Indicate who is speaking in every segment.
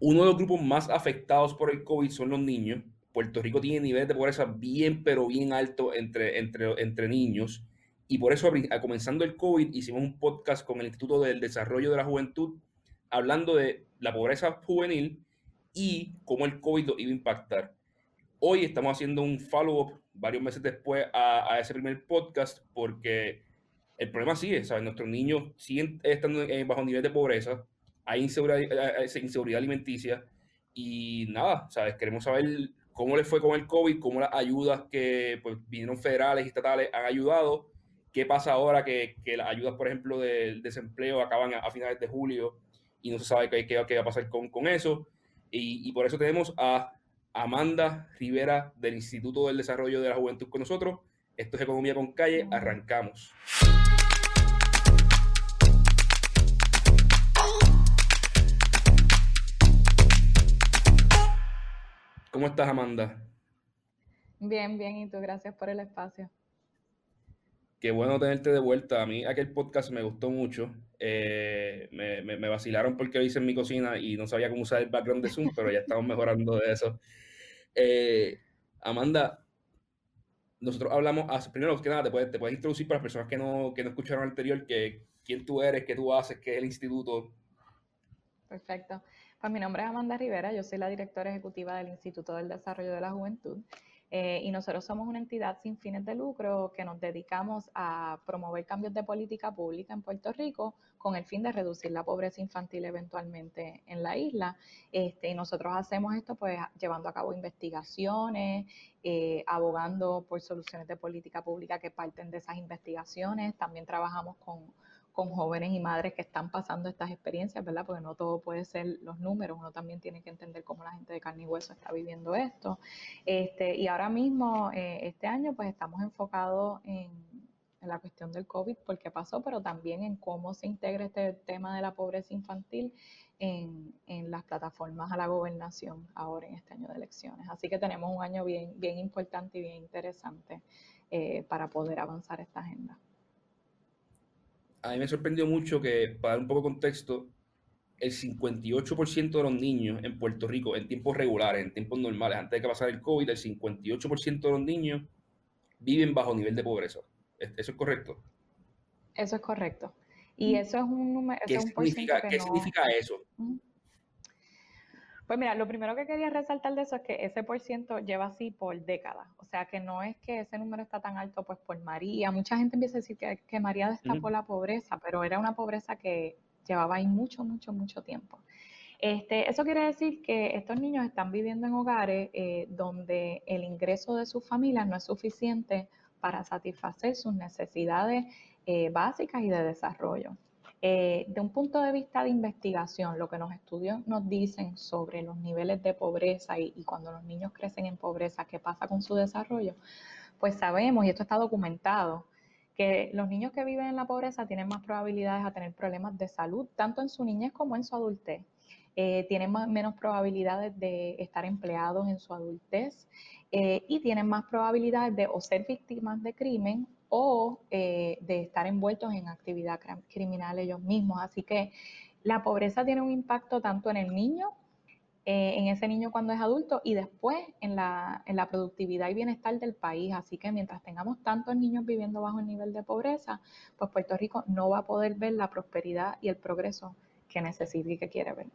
Speaker 1: Uno de los grupos más afectados por el COVID son los niños. Puerto Rico tiene niveles de pobreza bien, pero bien altos entre, entre, entre niños. Y por eso, comenzando el COVID, hicimos un podcast con el Instituto del Desarrollo de la Juventud, hablando de la pobreza juvenil y cómo el COVID lo iba a impactar. Hoy estamos haciendo un follow-up varios meses después a, a, ese primer podcast porque el problema sigue, ¿sabes? Nuestros niños siguen estando bajo nivel de pobreza, hay inseguridad, inseguridad alimenticia y nada, ¿sabes? Queremos saber cómo les fue con el COVID, cómo las ayudas que pues, vinieron federales y estatales han ayudado, qué pasa ahora que, que las ayudas, por ejemplo, del desempleo acaban a, finales de julio y no se sabe qué, qué, qué va a pasar con, con eso. Y, y, por eso tenemos a Amanda Rivera del Instituto del Desarrollo de la Juventud con nosotros. Esto es Economía con Calle, arrancamos. ¿Cómo estás, Amanda?
Speaker 2: Bien, bien, y tú, gracias por el espacio.
Speaker 1: Qué bueno tenerte de vuelta. A mí aquel podcast me gustó mucho. Eh, me, vacilaron porque lo hice en mi cocina y no sabía cómo usar el background de Zoom, pero ya estamos mejorando de eso. Eh, Amanda, nosotros hablamos, primero que nada, te puedes, te puedes introducir para las personas que no, que no escucharon anterior, que, quién tú eres, qué tú haces, qué es el instituto.
Speaker 2: Perfecto. Pues mi nombre es Amanda Rivera, yo soy la directora ejecutiva del Instituto del Desarrollo de la Juventud. Eh, y nosotros somos una entidad sin fines de lucro que nos dedicamos a promover cambios de política pública en Puerto Rico con el fin de reducir la pobreza infantil eventualmente en la isla. Este, y nosotros hacemos esto pues llevando a cabo investigaciones, eh, abogando por soluciones de política pública que parten de esas investigaciones. También trabajamos con con jóvenes y madres que están pasando estas experiencias, ¿verdad? Porque no todo puede ser los números, uno también tiene que entender cómo la gente de carne y hueso está viviendo esto. Este, y ahora mismo, eh, este año, pues estamos enfocados en, la cuestión del COVID, por qué pasó, pero también en cómo se integra este tema de la pobreza infantil en, las plataformas a la gobernación ahora en este año de elecciones. Así que tenemos un año bien, bien importante y bien interesante eh, para poder avanzar esta agenda
Speaker 1: a mí me sorprendió mucho que, para dar un poco de contexto, el 58% de los niños en Puerto Rico, en tiempos regulares, en tiempos normales, antes de que pasara el COVID, el 58% de los niños viven bajo nivel de pobreza. ¿Eso es correcto?
Speaker 2: Eso es correcto. Y mm. eso es un número.
Speaker 1: ¿Qué, significa, ¿qué significa eso?
Speaker 2: Pues mira, lo primero que quería resaltar de eso es que ese por ciento lleva así por décadas. O sea, que no es que ese número está tan alto pues por María. Mucha gente empieza a decir que, que María destapó la pobreza, pero era una pobreza que llevaba ahí mucho, mucho, mucho tiempo. Este, eso quiere decir que estos niños están viviendo en hogares eh, donde el ingreso de sus familias no es suficiente para satisfacer sus necesidades eh, básicas y de desarrollo. Eh, de un punto de vista de investigación, lo que los estudios nos dicen sobre los niveles de pobreza y, cuando los niños crecen en pobreza, qué pasa con su desarrollo, pues sabemos, y esto está documentado, que los niños que viven en la pobreza tienen más probabilidades a tener problemas de salud, tanto en su niñez como en su adultez. Eh, tienen menos probabilidades de estar empleados en su adultez eh, y tienen más probabilidades de o ser víctimas de crimen o eh, de estar envueltos en actividad criminal ellos mismos. Así que la pobreza tiene un impacto tanto en el niño, eh, en ese niño cuando es adulto y después en la, en la productividad y bienestar del país. Así que mientras tengamos tantos niños viviendo bajo el nivel de pobreza, pues Puerto Rico no va a poder ver la prosperidad y el progreso que necesita y que quiere ver.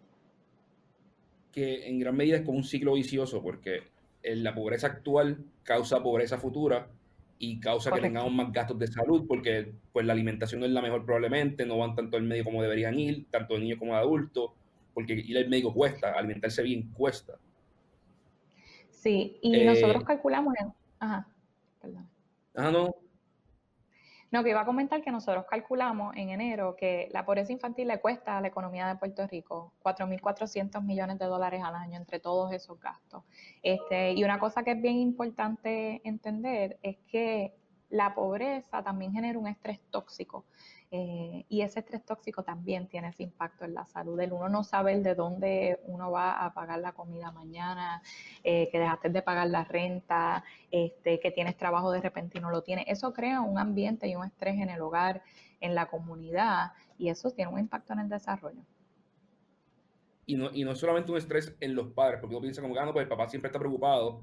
Speaker 1: Que en gran medida es como un ciclo vicioso porque la pobreza actual causa pobreza futura y causa que tengamos más gastos de salud porque pues la alimentación no es la mejor probablemente, no van tanto al médico como deberían ir, tanto de niños como de adultos, porque ir al médico cuesta, alimentarse bien cuesta.
Speaker 2: Sí, y nosotros eh, calculamos en... Ajá, perdón.
Speaker 1: Ajá, no,
Speaker 2: no, que iba a comentar que nosotros calculamos en enero que la pobreza infantil le cuesta a la economía de Puerto Rico 4.400 millones de dólares al año entre todos esos gastos. Este, y una cosa que es bien importante entender es que la pobreza también genera un estrés tóxico. Eh, y ese estrés tóxico también tiene ese impacto en la salud. El uno no saber de dónde uno va a pagar la comida mañana, eh, que dejaste de pagar la renta, este, que tienes trabajo de repente y no lo tienes. Eso crea un ambiente y un estrés en el hogar, en la comunidad, y eso tiene un impacto en el desarrollo.
Speaker 1: Y no, y no solamente un estrés en los padres, porque uno piensa como ah, pues el papá siempre está preocupado,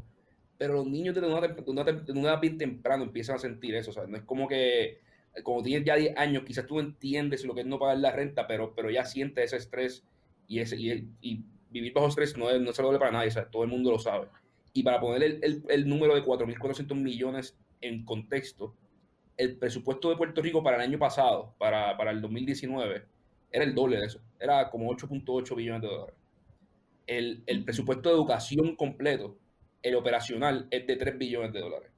Speaker 1: pero los niños de una, edad bien temprano empiezan a sentir eso, ¿sabes? No es como que como tienes ya 10 años, quizás tú entiendes lo que es no pagar la renta, pero, pero ya sientes ese estrés y, ese, y, vivir bajo estrés no, es, no se lo para nadie, todo el mundo lo sabe. Y para poner el, el, el número de 4.400 millones en contexto, el presupuesto de Puerto Rico para el año pasado, para, para el 2019, era el doble de eso. Era como 8.8 billones de dólares. El, el, presupuesto de educación completo, el operacional, es de 3 billones de dólares.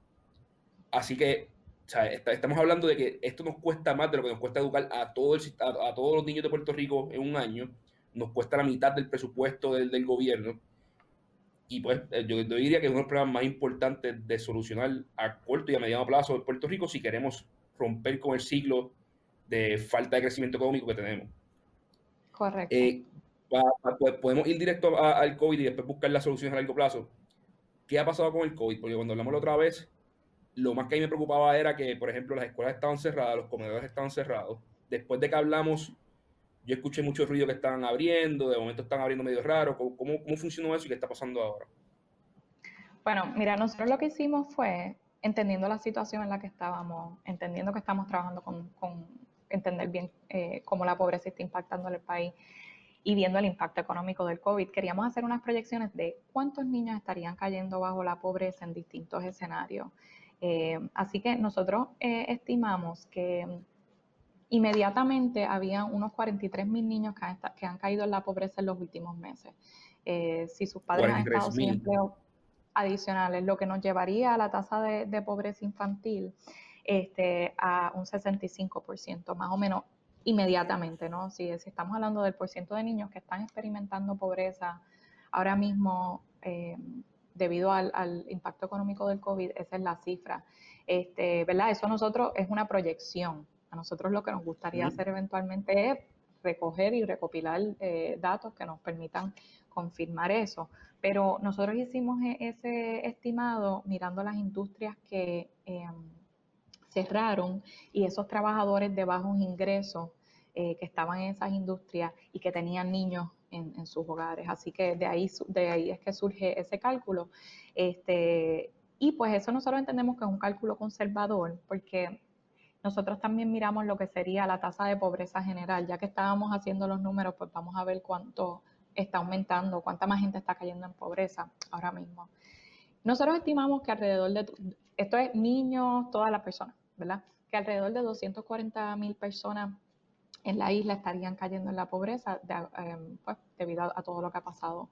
Speaker 1: Así que o sea, estamos hablando de que esto nos cuesta más de lo que nos cuesta educar a, todo el, a, todos los niños de Puerto Rico en un año. Nos cuesta la mitad del presupuesto del, del gobierno y pues eh, yo, diría que es uno de los problemas más importantes de solucionar a corto y a mediano plazo en Puerto Rico si queremos romper con el ciclo de falta de crecimiento económico que tenemos.
Speaker 2: Correcto.
Speaker 1: Eh, pues, podemos ir directo al COVID y después buscar las soluciones a largo plazo. ¿Qué ha pasado con el COVID? Porque cuando hablamos la otra vez, lo más que a mí me preocupaba era que, por ejemplo, las escuelas estaban cerradas, los comedores estaban cerrados. Después de que hablamos yo escuché mucho ruido que estaban abriendo, de momento están abriendo medio raro. ¿Cómo, cómo, funcionó eso y qué está pasando ahora?
Speaker 2: Bueno, mira, nosotros lo que hicimos fue, entendiendo la situación en la que estábamos, entendiendo que estamos trabajando con, con entender bien eh, cómo la pobreza está impactando en el país y viendo el impacto económico del COVID, queríamos hacer unas proyecciones de cuántos niños estarían cayendo bajo la pobreza en distintos escenarios. Eh, así que nosotros eh, estimamos que inmediatamente había unos 43 mil niños que han, caído en la pobreza en los últimos meses. Eh, si sus padres han estado sin empleo adicionales, lo que nos llevaría a la tasa de, pobreza infantil este, a un 65%, más o menos inmediatamente, ¿no? Si, estamos hablando del porcentaje de niños que están experimentando pobreza ahora mismo eh, debido al, al, impacto económico del COVID, esa es la cifra. Este, ¿verdad? Eso nosotros es una proyección. A nosotros lo que nos gustaría hacer eventualmente es recoger y recopilar eh, datos que nos permitan confirmar eso. Pero nosotros hicimos e-, ese estimado mirando las industrias que em, cerraron y esos trabajadores de bajos ingresos eh, que estaban en esas industrias y que tenían niños en, sus hogares. Así que de ahí, de ahí es que surge ese cálculo. Este, y pues eso nosotros entendemos que es un cálculo conservador porque nosotros también miramos lo que sería la tasa de pobreza general. Ya que estábamos haciendo los números, pues vamos a ver cuánto está aumentando, cuánta más gente está cayendo en pobreza ahora mismo. Nosotros estimamos que alrededor de, esto es niños, todas las personas, ¿verdad? Que alrededor de 240 mil personas en la isla estarían cayendo en la pobreza em, pues, debido a, todo lo que ha pasado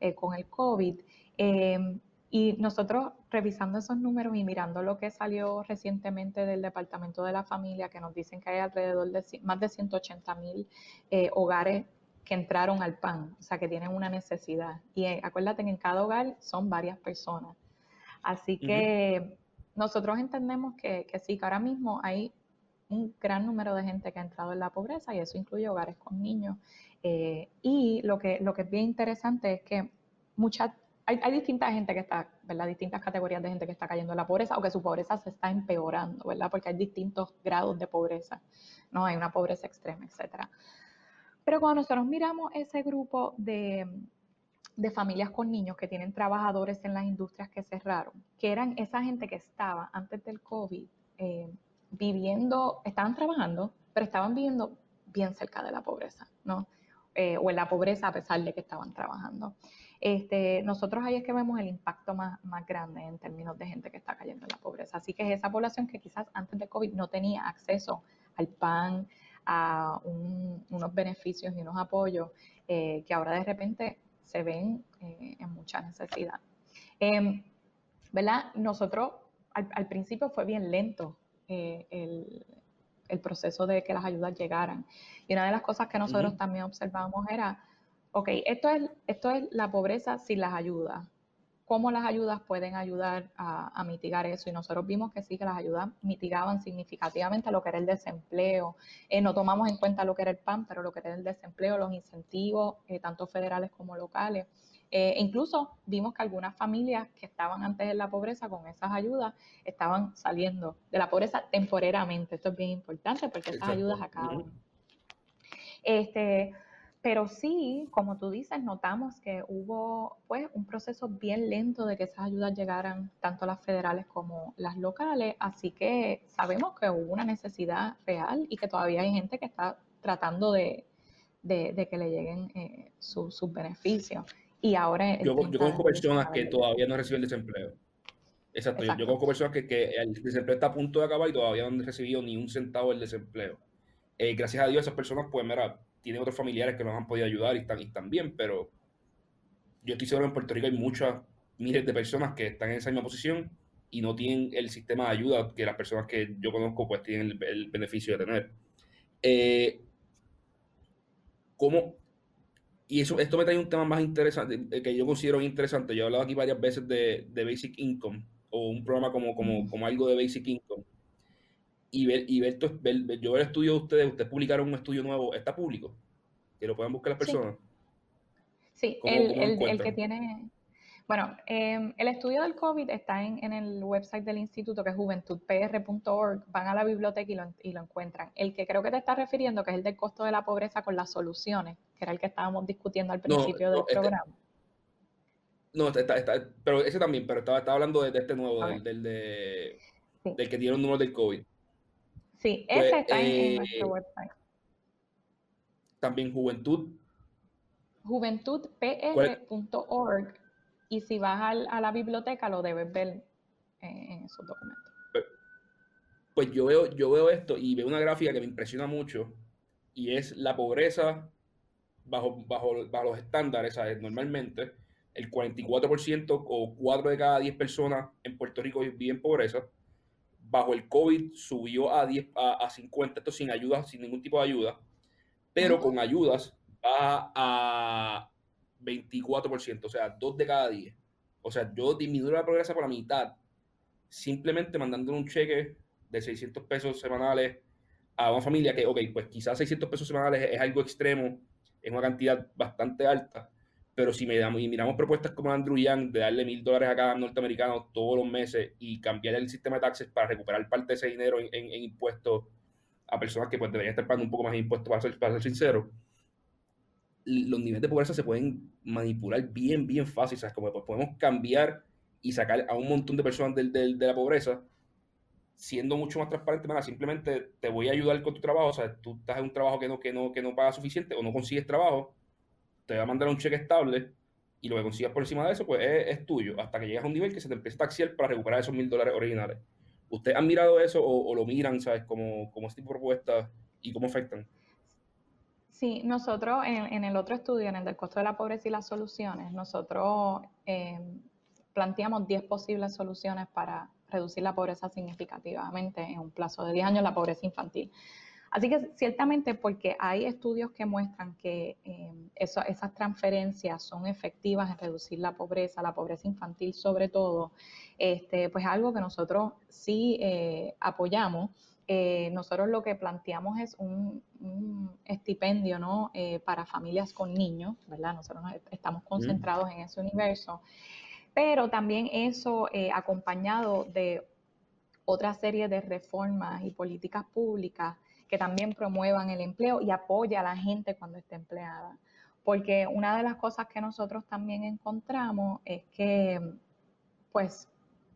Speaker 2: eh, con el COVID. Em, y nosotros revisando esos números y mirando lo que salió recientemente del Departamento de la Familia, que nos dicen que hay alrededor de más de 180 mil eh, hogares que entraron al PAN, o sea, que tienen una necesidad. Y eh, acuérdate que en cada hogar son varias personas. Así que nosotros entendemos que, que sí, que ahora mismo hay un gran número de gente que ha entrado en la pobreza y eso incluye hogares con niños. Eh, y lo que, lo que es bien interesante es que hay, hay distinta gente que está, ¿verdad? Distintas categorías de gente que está cayendo en la pobreza o que su pobreza se está empeorando, ¿verdad? Porque hay distintos grados de pobreza, ¿no? Hay una pobreza extrema, etcétera. Pero cuando nosotros miramos ese grupo de, de familias con niños que tienen trabajadores en las industrias que cerraron, que eran esa gente que estaba antes del COVID eh, viviendo, estaban trabajando, pero estaban viviendo bien cerca de la pobreza, ¿no? Eh, o en la pobreza a pesar de que estaban trabajando. Este, nosotros ahí es que vemos el impacto más, más grande en términos de gente que está cayendo en la pobreza. Así que es esa población que quizás antes de COVID no tenía acceso al pan, a unos beneficios y unos apoyos eh, que ahora de repente se ven eh, en mucha necesidad. Em, ¿Verdad? Nosotros al, principio fue bien lento eh, el, el, proceso de que las ayudas llegaran. Y una de las cosas que nosotros también observamos era ok, esto es, esto es la pobreza sin las ayudas. ¿Cómo las ayudas pueden ayudar a, mitigar eso? Y nosotros vimos que sí, que las ayudas mitigaban significativamente lo que era el desempleo. Eh, no tomamos en cuenta lo que era el PAN, pero lo que era el desempleo, los incentivos, eh, tanto federales como locales. Eh, incluso vimos que algunas familias que estaban antes en la pobreza con esas ayudas estaban saliendo de la pobreza temporariamente. Esto es bien importante porque esas ayudas acaban. Este, pero sí, como tú dices, notamos que hubo pues un proceso bien lento de que esas ayudas llegaran tanto las federales como las locales, así que sabemos que hubo una necesidad real y que todavía hay gente que está tratando de, de, que le lleguen eh, sus beneficios. Y ahora...
Speaker 1: Yo, yo conozco personas que todavía no reciben desempleo. Exacto, Yo, conozco personas que, que, el desempleo está a punto de acabar y todavía no han recibido ni un centavo del desempleo. Eh, gracias a Dios esas personas, pues, mira, tienen otros familiares que nos han podido ayudar y están, y están bien, pero yo estoy seguro que en Puerto Rico hay muchas, miles de personas que están en esa misma posición y no tienen el sistema de ayuda que las personas que yo conozco pues tienen el, beneficio de tener. Eh, ¿Cómo? Y eso, esto me trae un tema más interesante, eh, que yo considero interesante. Yo he hablado aquí varias veces de, de Basic Income o un programa como, como, como algo de Basic Income y ver, y ver, yo ver el estudio de ustedes, ustedes publicaron un estudio nuevo, ¿está público? Que lo puedan buscar las personas.
Speaker 2: Sí, el, que tiene, bueno, em, el estudio del COVID está en, en, el website del instituto que es juventudpr.org, van a la biblioteca y lo, y lo encuentran. El que creo que te está refiriendo, que es el del costo de la pobreza con las soluciones, que era el que estábamos discutiendo al principio del este programa.
Speaker 1: No, está, está, pero ese también, pero estaba, estaba hablando de, este nuevo, del, del, del que tiene un número del COVID.
Speaker 2: Sí, pues, ese está en, nuestro eh, website.
Speaker 1: También Juventud.
Speaker 2: Juventudpr.org. Y si vas a la biblioteca, lo debes ver en, esos documentos.
Speaker 1: Pues, pues, yo, veo, yo veo esto y veo una gráfica que me impresiona mucho. Y es la pobreza bajo, bajo, bajo los estándares. ¿sabes? Normalmente, el 44% o 4 de cada 10 personas en Puerto Rico viven en pobreza bajo el COVID subió a, 10, a, 50, esto sin ayuda, sin ningún tipo de ayuda, pero con ayudas va a 24%, o sea, 2 de cada 10. O sea, yo disminuyo la progresa por la mitad, simplemente mandándole un cheque de 600 pesos semanales a una familia que, ok, pues quizás 600 pesos semanales es algo extremo, es una cantidad bastante alta, pero si miramos propuestas como Andrew Yang de darle mil dólares a cada norteamericano todos los meses y cambiar el sistema de taxes para recuperar parte de ese dinero en, impuestos a personas que pues, deberían estar pagando un poco más de impuestos, para ser sincero, los niveles de pobreza se pueden manipular bien, bien fácil. ¿sabes? Como pues, podemos cambiar y sacar a un montón de personas de, de la pobreza siendo mucho más transparente, simplemente te voy a ayudar con tu trabajo, o sea, tú estás en un trabajo que no, que no, que no paga suficiente o no consigues trabajo, te va a mandar un cheque estable y lo que consigas por encima de eso, pues es, tuyo, hasta que llegas a un nivel que se te empieza a taxiar para recuperar esos mil dólares originales. ¿Ustedes han mirado eso o, lo miran, sabes, como, como este tipo de propuestas y cómo afectan?
Speaker 2: Sí, nosotros en, el otro estudio, en el del costo de la pobreza y las soluciones, nosotros eh, planteamos 10 posibles soluciones para reducir la pobreza significativamente en un plazo de 10 años, la pobreza infantil. Así que ciertamente porque hay estudios que muestran que eh, esas transferencias son efectivas en reducir la pobreza, la pobreza infantil sobre todo, este, pues algo que nosotros sí eh, apoyamos. Eh, nosotros lo que planteamos es un, estipendio ¿no? para familias con niños, ¿verdad? Nosotros estamos concentrados en ese universo, pero también eso acompañado de otra serie de reformas y políticas públicas que también promuevan el empleo y apoya a la gente cuando esté empleada. Porque una de las cosas que nosotros también encontramos es que, pues,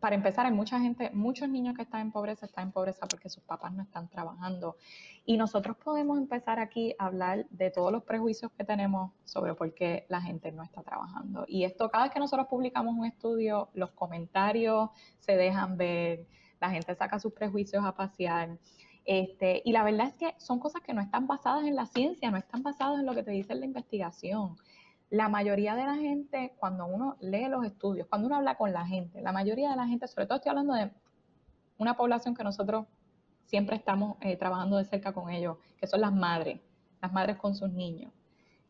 Speaker 2: para empezar, hay mucha gente, muchos niños que están en pobreza están en pobreza porque sus papás no están trabajando. Y nosotros podemos empezar aquí a hablar de todos los prejuicios que tenemos sobre por qué la gente no está trabajando. Y esto, cada vez que nosotros publicamos un estudio, los comentarios se dejan ver, la gente saca sus prejuicios a pasear. Este, y la verdad es que son cosas que no están basadas en la ciencia, no están basadas en lo que te dice la investigación. La mayoría de la gente, cuando uno lee los estudios, cuando uno habla con la gente, la mayoría de la gente, sobre todo estoy hablando de una población que nosotros siempre estamos eh, trabajando de cerca con ellos, que son las madres, las madres con sus niños.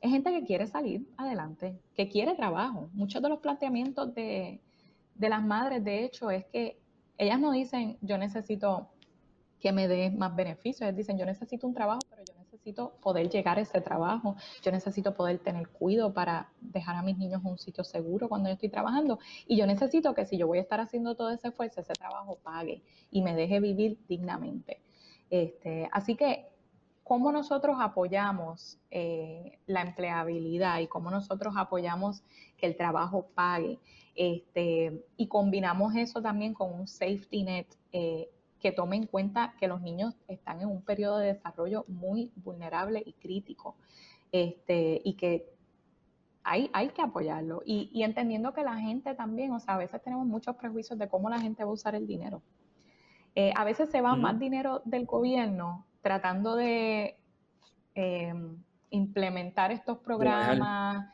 Speaker 2: Es gente que quiere salir adelante, que quiere trabajo. Muchos de los planteamientos de, de las madres, de hecho, es que ellas no dicen, yo necesito que me dé más beneficios. Ellos dicen, yo necesito un trabajo, pero yo necesito poder llegar a ese trabajo. Yo necesito poder tener cuidado para dejar a mis niños en un sitio seguro cuando yo estoy trabajando. Y yo necesito que si yo voy a estar haciendo todo ese esfuerzo, ese trabajo pague y me deje vivir dignamente. Este, así que cómo nosotros apoyamos eh, la empleabilidad y cómo nosotros apoyamos que el trabajo pague. Este, y combinamos eso también con un safety net eh, que tome en cuenta que los niños están en un periodo de desarrollo muy vulnerable y crítico. Este, y que hay, hay que apoyarlo. Y, entendiendo que la gente también, o sea, a veces tenemos muchos prejuicios de cómo la gente va a usar el dinero. Eh, a veces se va más dinero del gobierno tratando de em, implementar estos programas,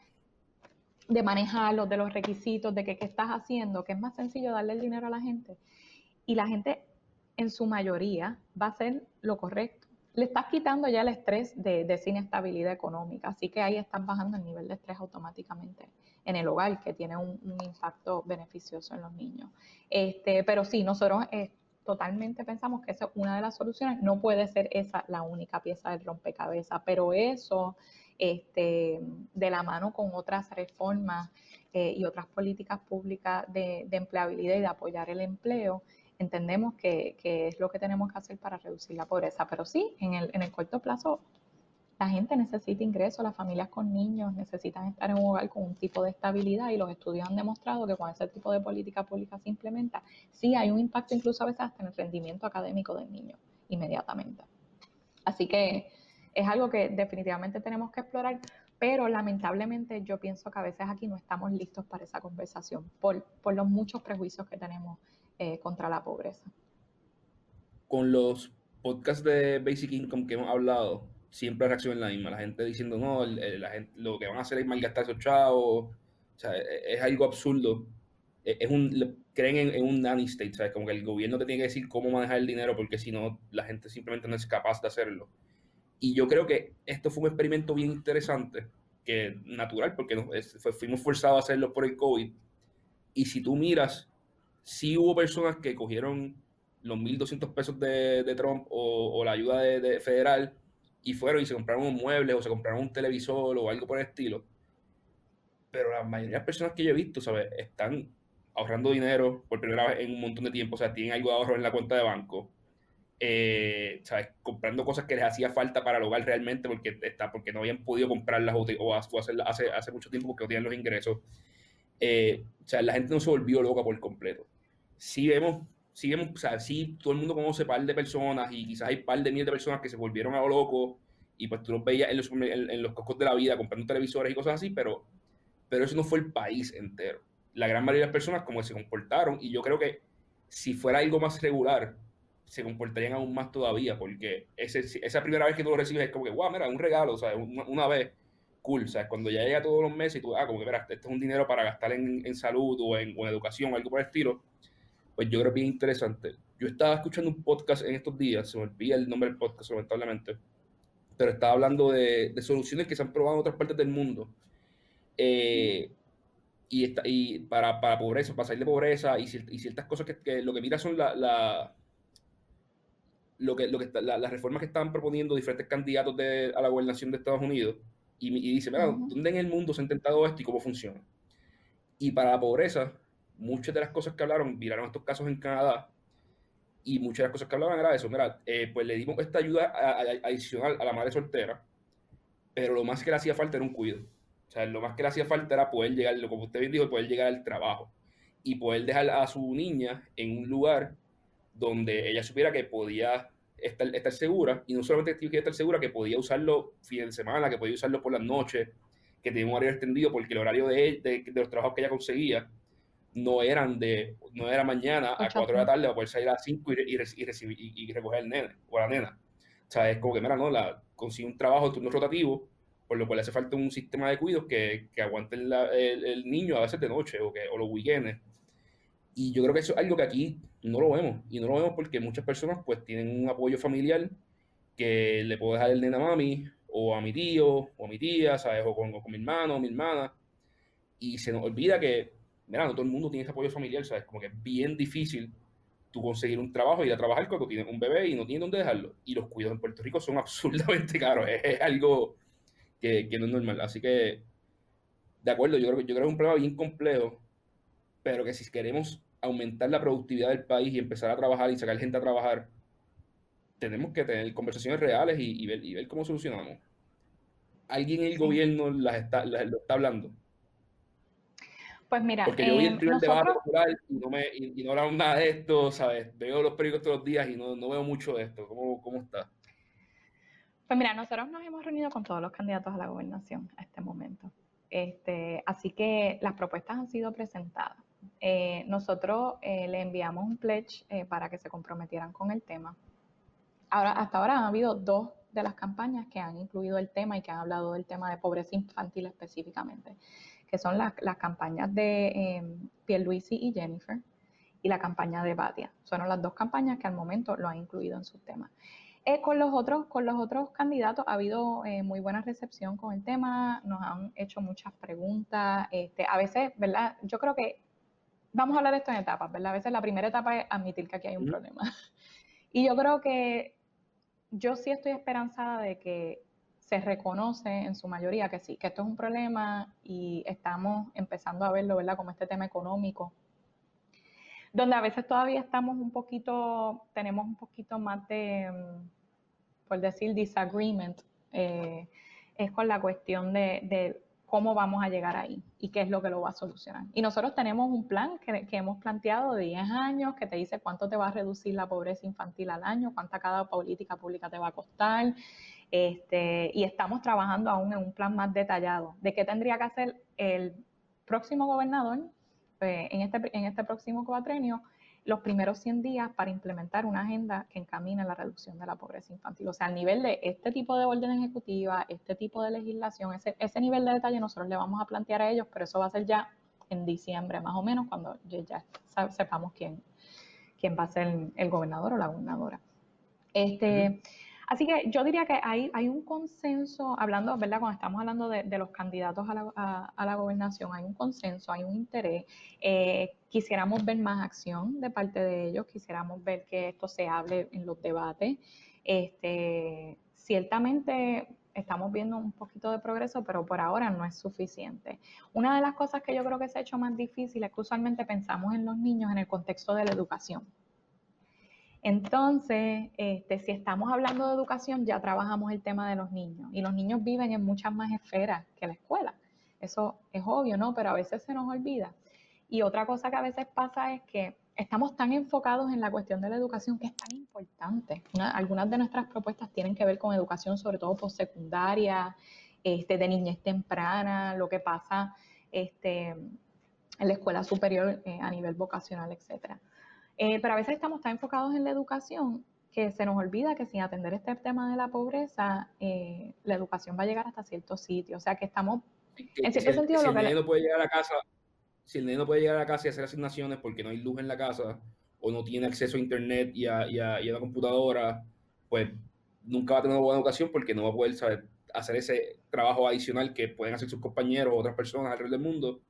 Speaker 2: de manejarlos, de los requisitos, de qué estás haciendo, que es más sencillo darle el dinero a la gente. Y la gente, en su mayoría, va a hacer lo correcto. Le estás quitando ya el estrés de, de esa inestabilidad económica, así que ahí estás bajando el nivel de estrés automáticamente en el hogar, que tiene un, impacto beneficioso en los niños. Este, pero sí, nosotros eh, totalmente pensamos que esa es una de las soluciones. No puede ser esa la única pieza del rompecabezas, pero eso, este, de la mano con otras reformas eh, y otras políticas públicas de, empleabilidad y de apoyar el empleo, entendemos que, que, es lo que tenemos que hacer para reducir la pobreza. Pero sí, en el, en el corto plazo la gente necesita ingresos, las familias con niños necesitan estar en un hogar con un tipo de estabilidad y los estudios han demostrado que cuando ese tipo de política pública se implementa, sí hay un impacto incluso a veces hasta en el rendimiento académico del niño inmediatamente. Así que es algo que definitivamente tenemos que explorar, pero lamentablemente yo pienso que a veces aquí no estamos listos para esa conversación por, los muchos prejuicios que tenemos eh, contra la pobreza.
Speaker 1: Con los podcasts de Basic Income que hemos hablado, siempre reacciona la misma. La gente diciendo, no, la gente, lo que van a hacer es malgastar esos chavos. O sea, e, e, es, algo absurdo. E, es un, creen en, un nanny state, ¿sabes? Como que el gobierno te tiene que decir cómo manejar el dinero porque si no, la gente simplemente no es capaz de hacerlo. Y yo creo que esto fue un experimento bien interesante, que natural, porque fuimos forzados a hacerlo por el COVID. Y si tú miras, sí hubo personas que cogieron los 1.200 pesos de, de Trump o, o, la ayuda de, de federal y fueron y se compraron un mueble o se compraron un televisor o algo por el estilo. Pero la mayoría de las personas que yo he visto, ¿sabes? Están ahorrando dinero por primera vez en un montón de tiempo, o sea, tienen algo de ahorro en la cuenta de banco, eh, ¿sabes? Comprando cosas que les hacía falta para el hogar realmente porque, está, porque no habían podido comprarlas o, hacerlas hace, hace mucho tiempo porque no tenían los ingresos. Eh, o sea, la gente no se volvió loca por completo. Sí vemos sí, o sea, sí, todo el mundo conoce par de personas y quizás hay par de miles de personas que se volvieron a lo loco y pues tú los veías en los, en, los coscos de la vida comprando televisores y cosas así, pero, pero eso no fue el país entero. La gran mayoría de las personas como se comportaron y yo creo que si fuera algo más regular, se comportarían aún más todavía, porque ese, esa primera vez que tú lo recibes es como que, wow, mira, un regalo, o sea, una, vez, cool, sea, cuando ya llega todos los meses y tú, ah, como que, mira, este es un dinero para gastar en, en salud o en educación o algo por el estilo, pues yo creo que es bien interesante. Yo estaba escuchando un podcast en estos días, se me olvida el nombre del podcast, lamentablemente, pero estaba hablando de, soluciones que se han probado en otras partes del mundo. Eh, y, está, y para, para, pobreza, para salir de pobreza y, ciertas cosas que, lo que mira son la, la lo que, lo que las reformas que están proponiendo diferentes candidatos de, a la gobernación de Estados Unidos y, y dice, mira, ¿dónde en el mundo se ha intentado esto y cómo funciona? Y para la pobreza, muchas de las cosas que hablaron viraron estos casos en Canadá y muchas de las cosas que hablaban era eso, mira, eh, pues le dimos esta ayuda adicional a la madre soltera, pero lo más que le hacía falta era un cuido. O sea, lo más que le hacía falta era poder llegar, como usted bien dijo, poder llegar al trabajo y poder dejar a su niña en un lugar donde ella supiera que podía estar, estar segura y no solamente que estar segura, que podía usarlo fin de semana, que podía usarlo por las noches, que tenía un horario extendido porque el horario de, de, de los trabajos que ella conseguía no eran de no era mañana a 4 de la tarde a poder salir a las 5 y, y, recibir, y, recoger el nene o la nena. O sea, es como que, mira, no, la, consigue un trabajo de turno rotativo, por lo cual hace falta un sistema de cuidados que, que aguante el, el, niño a veces de noche o, que, o los weekends. Y yo creo que eso es algo que aquí no lo vemos. Y no lo vemos porque muchas personas pues tienen un apoyo familiar que le puedo dejar el nene a mami o a mi tío o a mi tía, ¿sabes? O con, con mi hermano o mi hermana. Y se nos olvida que mira, no todo el mundo tiene ese apoyo familiar, ¿sabes? Como que es bien difícil tú conseguir un trabajo y ir a trabajar cuando tienes un bebé y no tienes dónde dejarlo. Y los cuidados en Puerto Rico son absurdamente caros, es, algo que, no es normal. Así que, de acuerdo, yo creo, yo creo que es un problema bien complejo, pero que si queremos aumentar la productividad del país y empezar a trabajar y sacar gente a trabajar, tenemos que tener conversaciones reales y, ver, y ver, cómo solucionamos. ¿Alguien en el gobierno las está, lo está hablando?
Speaker 2: Pues mira,
Speaker 1: porque yo vi el primer debate popular y no, me, y, no hablaron nada de esto, ¿sabes? Veo los periódicos todos los días y no, no veo mucho de esto. ¿Cómo, ¿Cómo está?
Speaker 2: Pues mira, nosotros nos hemos reunido con todos los candidatos a la gobernación a este momento. Este, así que las propuestas han sido presentadas. Eh, nosotros eh, le enviamos un pledge eh, para que se comprometieran con el tema. Ahora, hasta ahora han habido dos de las campañas que han incluido el tema y que han hablado del tema de pobreza infantil específicamente, que son las, campañas de Pierluisi y Jennifer y la campaña de Batia. Son las dos campañas que al momento lo han incluido en sus temas. Eh, con, los otros, con los otros candidatos ha habido eh, muy buena recepción con el tema, nos han hecho muchas preguntas. Este, a veces, ¿verdad? Yo creo que vamos a hablar de esto en etapas, ¿verdad? A veces la primera etapa es admitir que aquí hay un problema. Y yo creo que yo sí estoy esperanzada de que se reconoce en su mayoría que sí, que esto es un problema y estamos empezando a verlo, ¿verdad? Como este tema económico donde a veces todavía estamos un poquito, tenemos un poquito más de, mm, por decir, disagreement, eh, es con la cuestión de, cómo vamos a llegar ahí y qué es lo que lo va a solucionar. Y nosotros tenemos un plan que, hemos planteado de 10 años que te dice cuánto te va a reducir la pobreza infantil al año, cuánta cada política pública te va a costar. Este, y estamos trabajando aún en un plan más detallado de qué tendría que hacer el próximo gobernador eh, en, este, en este próximo cuatrenio los primeros 100 días para implementar una agenda que encamine la reducción de la pobreza infantil. O sea, al nivel de este tipo de orden ejecutiva, este tipo de legislación, ese, ese nivel de detalle nosotros le vamos a plantear a ellos, pero eso va a ser ya en diciembre más o menos, cuando ya sepamos quién, quién va a ser el, gobernador o la gobernadora. Este, Así que yo diría que hay, hay un consenso, hablando, ¿verdad? Cuando estamos hablando de, los candidatos a la, gobernación, hay un consenso, hay un interés. Eh, quisiéramos ver más acción de parte de ellos, quisiéramos ver que esto se hable en los debates. Este, ciertamente estamos viendo un poquito de progreso, pero por ahora no es suficiente. Una de las cosas que yo creo que se ha hecho más difícil es que usualmente pensamos en los niños en el contexto de la educación. Entonces, este, si estamos hablando de educación, ya trabajamos el tema de los niños y los niños viven en muchas más esferas que la escuela. Eso es obvio, ¿no? Pero a veces se nos olvida. Y otra cosa que a veces pasa es que estamos tan enfocados en la cuestión de la educación que es tan importante. algunas de nuestras propuestas tienen que ver con educación, sobre todo postsecundaria, este, de niñez temprana, lo que pasa este, en la escuela superior eh, a nivel vocacional, etcétera. Eh, pero a veces estamos tan enfocados en la educación que se nos olvida que sin atender este tema de la pobreza, eh, la educación va a llegar hasta ciertos sitios. O sea que estamos, en cierto sentido...
Speaker 1: Si el niño no puede llegar a casa, si el niño no puede llegar a casa y hacer asignaciones porque no hay luz en la casa o no tiene acceso a internet y a, y a, la computadora, pues nunca va a tener una buena educación porque no va a poder saber, hacer ese trabajo adicional que pueden hacer sus compañeros o otras personas alrededor del mundo.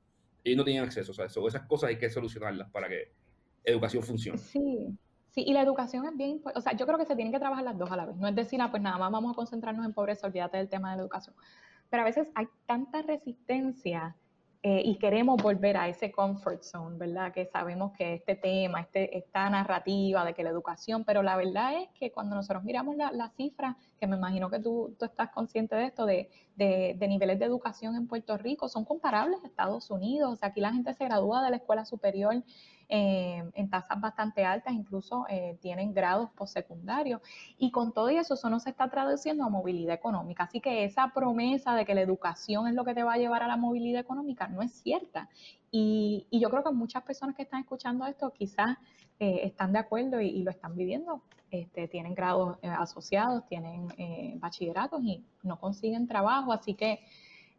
Speaker 1: Ellos no tienen acceso. O sea, esas cosas hay que solucionarlas para que educación funciona.
Speaker 2: Sí, sí, y la educación es bien importante. O sea, yo creo que se tienen que trabajar las dos a la vez. No es decir, ah, pues nada más vamos a concentrarnos en pobreza, olvídate del tema de la educación. Pero a veces hay tanta resistencia eh, y queremos volver a ese comfort zone, ¿verdad? Que sabemos que este tema, este, esta narrativa de que la educación, pero la verdad es que cuando nosotros miramos la, la cifra, que me imagino que tú, tú estás consciente de esto, de, de, de, niveles de educación en Puerto Rico, son comparables a Estados Unidos. O sea, aquí la gente se gradúa de la escuela superior eh, en tasas bastante altas, incluso eh, tienen grados postsecundarios. Y con todo eso, eso no se está traduciendo a movilidad económica. Así que esa promesa de que la educación es lo que te va a llevar a la movilidad económica no es cierta. Y, yo creo que muchas personas que están escuchando esto quizás eh, están de acuerdo y, lo están viviendo. Este, tienen grados asociados, tienen bachilleratos y no consiguen trabajo. Así que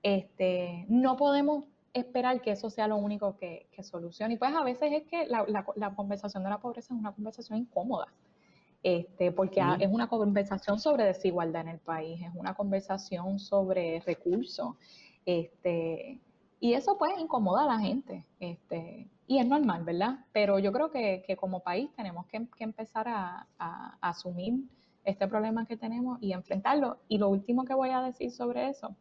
Speaker 2: este, no podemos esperar que eso sea lo único que, que solucione. Y pues a veces es que la, la, conversación de la pobreza es una conversación incómoda, este, porque es una conversación sobre desigualdad en el país, es una conversación sobre recursos, este, y eso pues incomoda a la gente, este, y es normal, ¿verdad? Pero yo creo que, que como país tenemos que, que empezar a, a, a asumir este problema que tenemos y enfrentarlo. Y lo último que voy a decir sobre eso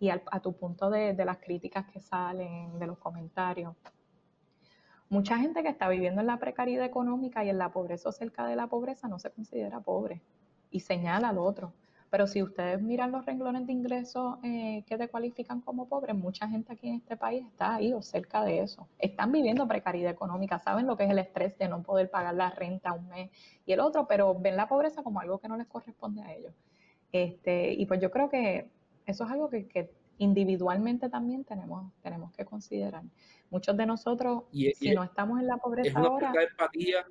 Speaker 2: y a tu punto de, las críticas que salen, de los comentarios. Mucha gente que está viviendo en la precariedad económica y en la pobreza o cerca de la pobreza no se considera pobre. y señala al otro. Pero si ustedes miran los renglones de ingresos eh, que te cualifican como pobre, mucha gente aquí en este país está ahí o cerca de eso. Están viviendo precariedad económica, saben lo que es el estrés de no poder pagar la renta un mes y el otro, pero ven la pobreza como algo que no les corresponde a ellos. Este, y pues yo creo que eso es algo que, individualmente también tenemos, tenemos que considerar. Muchos de nosotros, si no estamos en la pobreza
Speaker 1: es una
Speaker 2: ahora...
Speaker 1: Falta de empatía,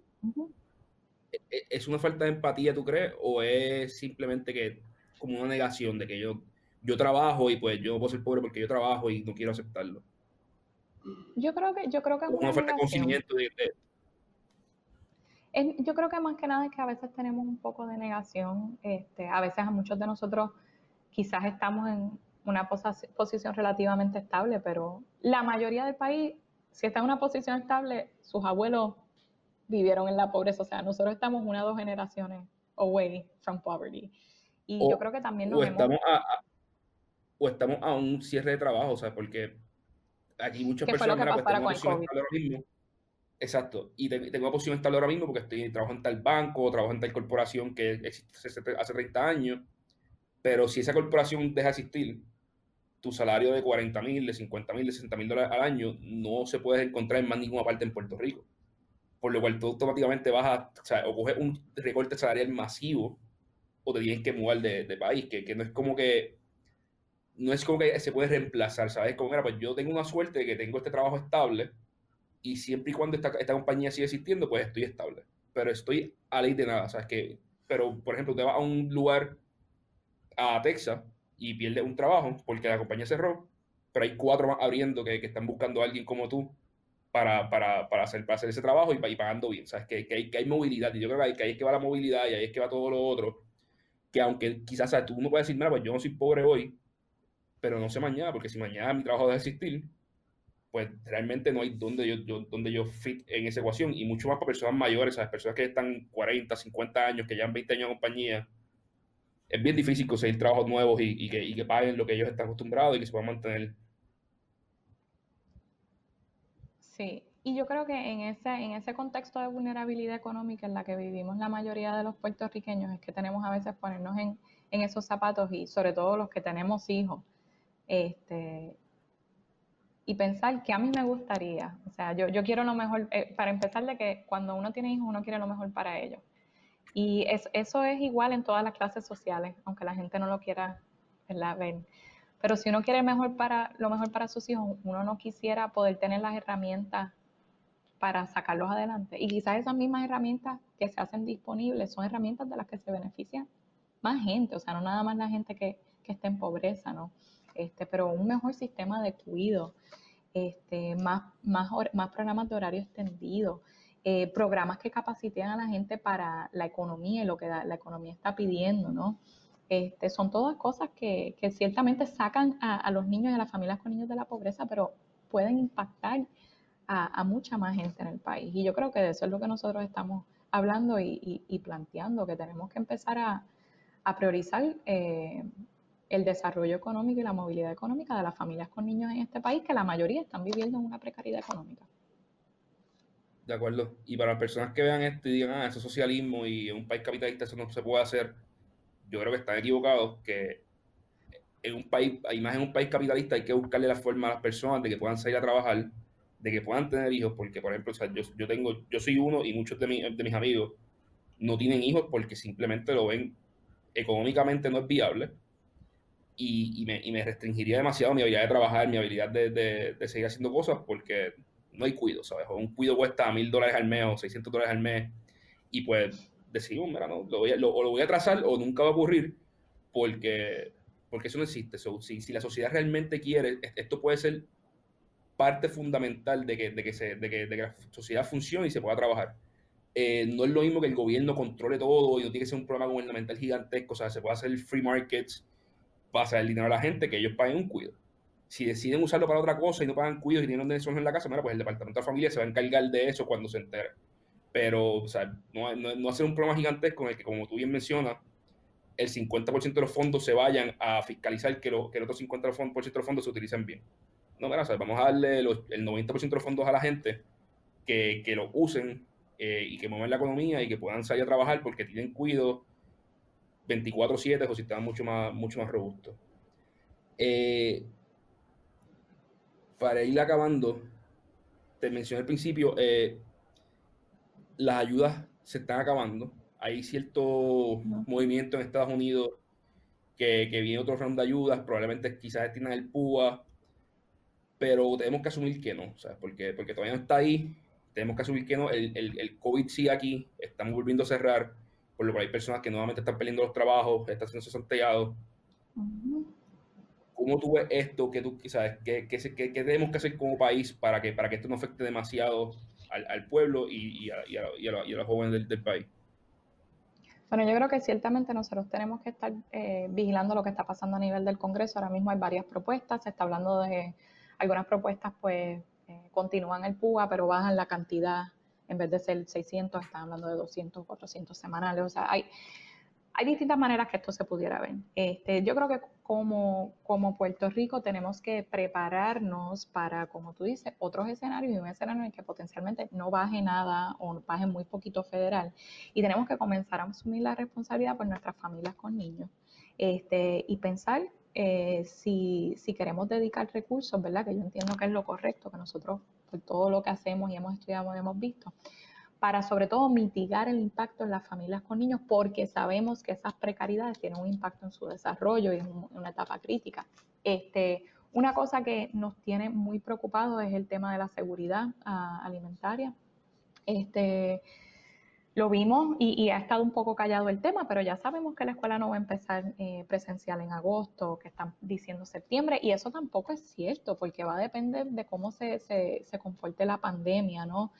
Speaker 1: ¿e-, e-, ¿Es una falta de empatía, tú crees? ¿O es simplemente que como una negación de que yo, yo trabajo y pues yo puedo ser pobre porque yo trabajo y no quiero aceptarlo.
Speaker 2: Yo creo que, yo creo que es
Speaker 1: una, falta de conocimiento de,
Speaker 2: yo creo que más que nada es que a veces tenemos un poco de negación. Este, a veces a muchos de nosotros quizás estamos en una posición relativamente estable, pero la mayoría del país, si está en una posición estable, sus abuelos vivieron en la pobreza. O sea, nosotros estamos una o dos generaciones away from poverty. Y yo creo que también
Speaker 1: nos o estamos a, o estamos a un cierre de trabajo, o sea, porque aquí muchas personas pues, tengo posición estable ahora mismo. Exacto, y tengo una posición estable ahora mismo porque estoy trabajo en tal banco, trabajo en tal corporación que existe hace 30 años, pero si esa corporación deja de existir, tu salario de 40 mil, de 50 mil, de 60 mil dólares al año no se puede encontrar en más ninguna parte en Puerto Rico. Por lo cual tú automáticamente vas a, o sea, o coges un recorte salarial masivo o te tienes que mudar de, país, que, no es como que no es como que se puede reemplazar, ¿sabes? Como era, pues yo tengo una suerte de que tengo este trabajo estable y siempre y cuando esta, esta compañía sigue existiendo, pues estoy estable. Pero estoy a ley de nada, ¿sabes? Que, pero, por ejemplo, te vas a un lugar, a Texas, y pierdes un trabajo porque la compañía cerró, pero hay cuatro más abriendo que, están buscando a alguien como tú para, para, para, hacer, para hacer ese trabajo y, y pagando bien, ¿sabes? Que, que, hay, que hay movilidad, y yo creo que, hay, que ahí es que va la movilidad y ahí es que va todo lo otro que aunque quizás tú no puedes decir, mira, pues yo no soy pobre hoy, pero no sé mañana, porque si mañana mi trabajo deja de existir, pues realmente no hay donde yo, donde yo fit en esa ecuación, y mucho más para personas mayores, ¿sabes? personas que están 40, 50 años, que llevan 20 años en compañía, es bien difícil conseguir trabajos nuevos y, que, paguen lo que ellos están acostumbrados y que se puedan mantener.
Speaker 2: Sí, y yo creo que en ese, en ese contexto de vulnerabilidad económica en la que vivimos la mayoría de los puertorriqueños es que tenemos a veces ponernos en, esos zapatos y sobre todo los que tenemos hijos. Este, y pensar que a mí me gustaría, o sea, yo, yo quiero lo mejor, eh, para empezar de que cuando uno tiene hijos uno quiere lo mejor para ellos. Y eso es igual en todas las clases sociales, aunque la gente no lo quiera ver. Pero si uno quiere mejor para, lo mejor para sus hijos, uno no quisiera poder tener las herramientas para sacarlos adelante. Y quizás esas mismas herramientas que se hacen disponibles son herramientas de las que se beneficia más gente, o sea, no nada más la gente que, que está en pobreza, ¿no? Este, pero un mejor sistema de cuidado, este, más, más, más programas de horario extendido, eh, programas que capaciten a la gente para la economía y lo que la, economía está pidiendo, ¿no? Este, son todas cosas que, que ciertamente sacan a, a, los niños y a las familias con niños de la pobreza, pero pueden impactar a, mucha más gente en el país. Y yo creo que de eso es lo que nosotros estamos hablando y, planteando, que tenemos que empezar a, priorizar eh, el desarrollo económico y la movilidad económica de las familias con niños en este país, que la mayoría están viviendo en una precariedad económica.
Speaker 1: De acuerdo. Y para las personas que vean esto y digan, ah, eso es socialismo y en un país capitalista eso no se puede hacer, yo creo que están equivocados, que en un país, más en un país capitalista hay que buscarle la forma a las personas de que puedan salir a trabajar, de que puedan tener hijos, porque por ejemplo, yo, yo, tengo, yo soy uno y muchos de, de mis amigos no tienen hijos porque simplemente lo ven económicamente no es viable y, y, me, y me, restringiría demasiado mi habilidad de trabajar, mi habilidad de, de, seguir haciendo cosas porque no hay cuido, ¿sabes? un cuido cuesta mil dólares al mes o 600 dólares al mes y pues decimos, mira, no, lo voy a, lo, o lo voy a trazar o nunca va a ocurrir porque, porque eso no existe. si, la sociedad realmente quiere, esto puede ser parte fundamental de que, de que, de que, la sociedad funcione y se pueda trabajar. Eh, no es lo mismo que el gobierno controle todo y no tiene que ser un programa gubernamental gigantesco, o sea, se puede hacer free markets, pasar el dinero a la gente, que ellos paguen un cuido. Si deciden usarlo para otra cosa y no pagan cuidos y tienen un en la casa, pues el departamento de familia se va a encargar de eso cuando se entere. Pero, o sea, no, no, no hacer un programa gigantesco en el que, como tú bien mencionas, el 50% de los fondos se vayan a fiscalizar que, lo, que el otro 50% de los fondos se utilicen bien no, vamos a darle el 90% de los fondos a la gente que, que lo usen eh, y que muevan la economía y que puedan salir a trabajar porque tienen cuidado 24/7 o sistemas mucho más, mucho más robustos. Eh, para ir acabando, te mencioné al principio, eh, las ayudas se están acabando. Hay cierto movimiento en Estados Unidos que, que viene otro round de ayudas, probablemente quizás destinan el PUA, pero tenemos que asumir que no, ¿sabes? Porque, porque todavía no está ahí, tenemos que asumir que no, el, el, el COVID sigue aquí, estamos volviendo a cerrar, por lo que hay personas que nuevamente están perdiendo los trabajos, están siendo santeados. ¿Cómo tú ves esto? ¿Qué, tú, sabes, qué, qué, qué, tenemos que hacer como país para que, para que esto no afecte demasiado al, al pueblo y, y, a, y, a, y, a, los jóvenes del, del, país?
Speaker 2: Bueno, yo creo que ciertamente nosotros tenemos que estar eh, vigilando lo que está pasando a nivel del Congreso. Ahora mismo hay varias propuestas, se está hablando de algunas propuestas, pues eh, continúan el PUA, pero bajan la cantidad. En vez de ser 600, están hablando de 200, 400 semanales. O sea, hay, hay distintas maneras que esto se pudiera ver. Este, yo creo que como, como Puerto Rico tenemos que prepararnos para, como tú dices, otros escenarios y un escenario en el que potencialmente no baje nada o baje muy poquito federal. Y tenemos que comenzar a asumir la responsabilidad por nuestras familias con niños este, y pensar eh, si, si, queremos dedicar recursos, ¿verdad? Que yo entiendo que es lo correcto, que nosotros, por todo lo que hacemos y hemos estudiado y hemos visto, para sobre todo mitigar el impacto en las familias con niños, porque sabemos que esas precariedades tienen un impacto en su desarrollo y es una etapa crítica. Este, una cosa que nos tiene muy preocupados es el tema de la seguridad ah, alimentaria. Este, lo vimos y, ha estado un poco callado el tema, pero ya sabemos que la escuela no va a empezar eh, presencial en agosto, que están diciendo septiembre, y eso tampoco es cierto, porque va a depender de cómo se, se, se comporte la pandemia, ¿no?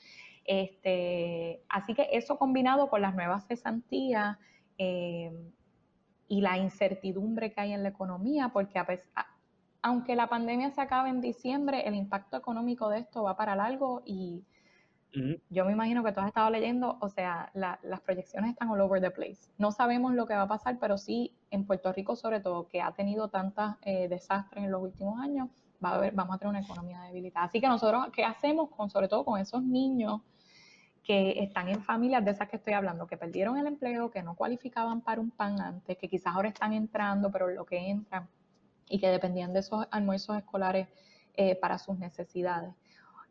Speaker 2: Este, así que eso combinado con las nuevas cesantías eh, y la incertidumbre que hay en la economía, porque aunque la pandemia se acabe en diciembre, el impacto económico de esto va para largo y yo me imagino que tú has estado leyendo, o sea, las proyecciones están all over the place. No sabemos lo que va a pasar, pero sí en Puerto Rico sobre todo, que ha tenido tantos eh, desastres en los últimos años, va a haber, vamos a tener una economía debilitada. Así que nosotros, ¿qué hacemos con, sobre todo con esos niños? Que están en familias de esas que estoy hablando, que perdieron el empleo, que no cualificaban para un pan antes, que quizás ahora están entrando, pero lo que entran y que dependían de esos almuerzos escolares eh, para sus necesidades.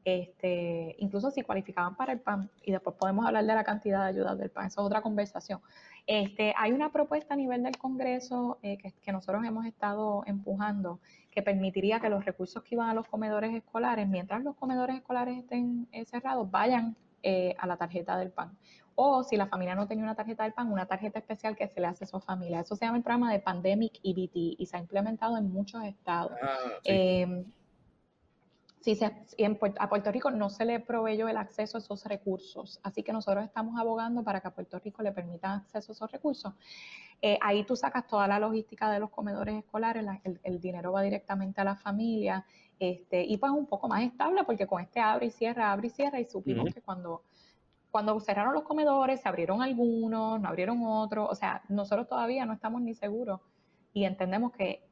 Speaker 2: Este, incluso si cualificaban para el PAN, y después podemos hablar de la cantidad de ayudas del PAN, eso es otra conversación. Este, hay una propuesta a nivel del Congreso eh, que, que, nosotros hemos estado empujando que permitiría que los recursos que iban a los comedores escolares, mientras los comedores escolares estén eh, cerrados, vayan eh, a la tarjeta del PAN. O si la familia no tenía una tarjeta del PAN, una tarjeta especial que se le hace a su familia. Eso se llama el programa de Pandemic EBT y se ha implementado en muchos estados. Ah, sí. Em, se, en, a Puerto Rico no se le proveyó el acceso a esos recursos, así que nosotros estamos abogando para que a Puerto Rico le permitan acceso a esos recursos. Eh, ahí tú sacas toda la logística de los comedores escolares, el, el, dinero va directamente a la familia este, y pues un poco más estable porque con este abre y cierra, abre y cierra y supimos que cuando, cuando cerraron los comedores se abrieron algunos, no abrieron otros, o sea, nosotros todavía no estamos ni seguros y entendemos que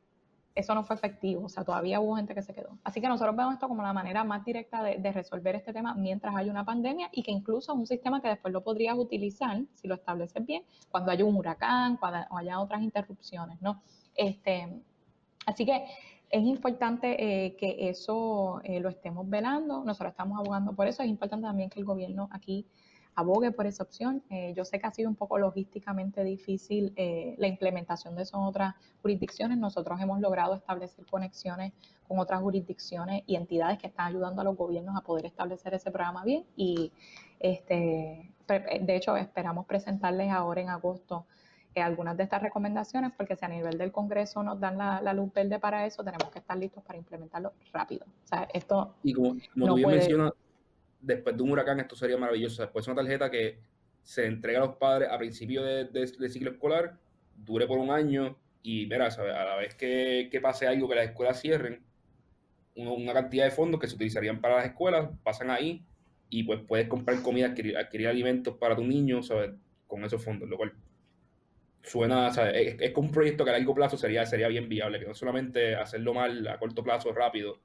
Speaker 2: eso no fue efectivo, o sea, todavía hubo gente que se quedó. Así que nosotros vemos esto como la manera más directa de, de resolver este tema mientras hay una pandemia y que incluso es un sistema que después lo podrías utilizar, si lo estableces bien, cuando haya un huracán, cuando haya otras interrupciones, ¿no? Este, así que es importante eh, que eso eh, lo estemos velando, nosotros estamos abogando por eso, es importante también que el gobierno aquí abogue por esa opción. Eh, yo sé que ha sido un poco logísticamente difícil la implementación de en otras jurisdicciones. Nosotros hemos logrado establecer conexiones con otras jurisdicciones y entidades que están ayudando a los gobiernos a poder establecer ese programa bien. Y este, de hecho, esperamos presentarles ahora en agosto algunas de estas recomendaciones, porque si a nivel del Congreso nos dan la, luz verde para eso, tenemos que estar listos para implementarlo rápido. O sea, esto.
Speaker 1: Y como, como tú bien mencionas, después de un huracán, esto sería maravilloso. Después una tarjeta que se entrega a los padres a principio de, de, ciclo escolar, dure por un año y, mira, a la vez que, que pase algo, que las escuelas cierren, una cantidad de fondos que se utilizarían para las escuelas pasan ahí y pues puedes comprar comida, adquirir, adquirir alimentos para tu niño, ¿sabes? Con esos fondos, lo cual suena, Es, es, un proyecto que a largo plazo sería, sería bien viable, que no solamente hacerlo mal a corto plazo rápido,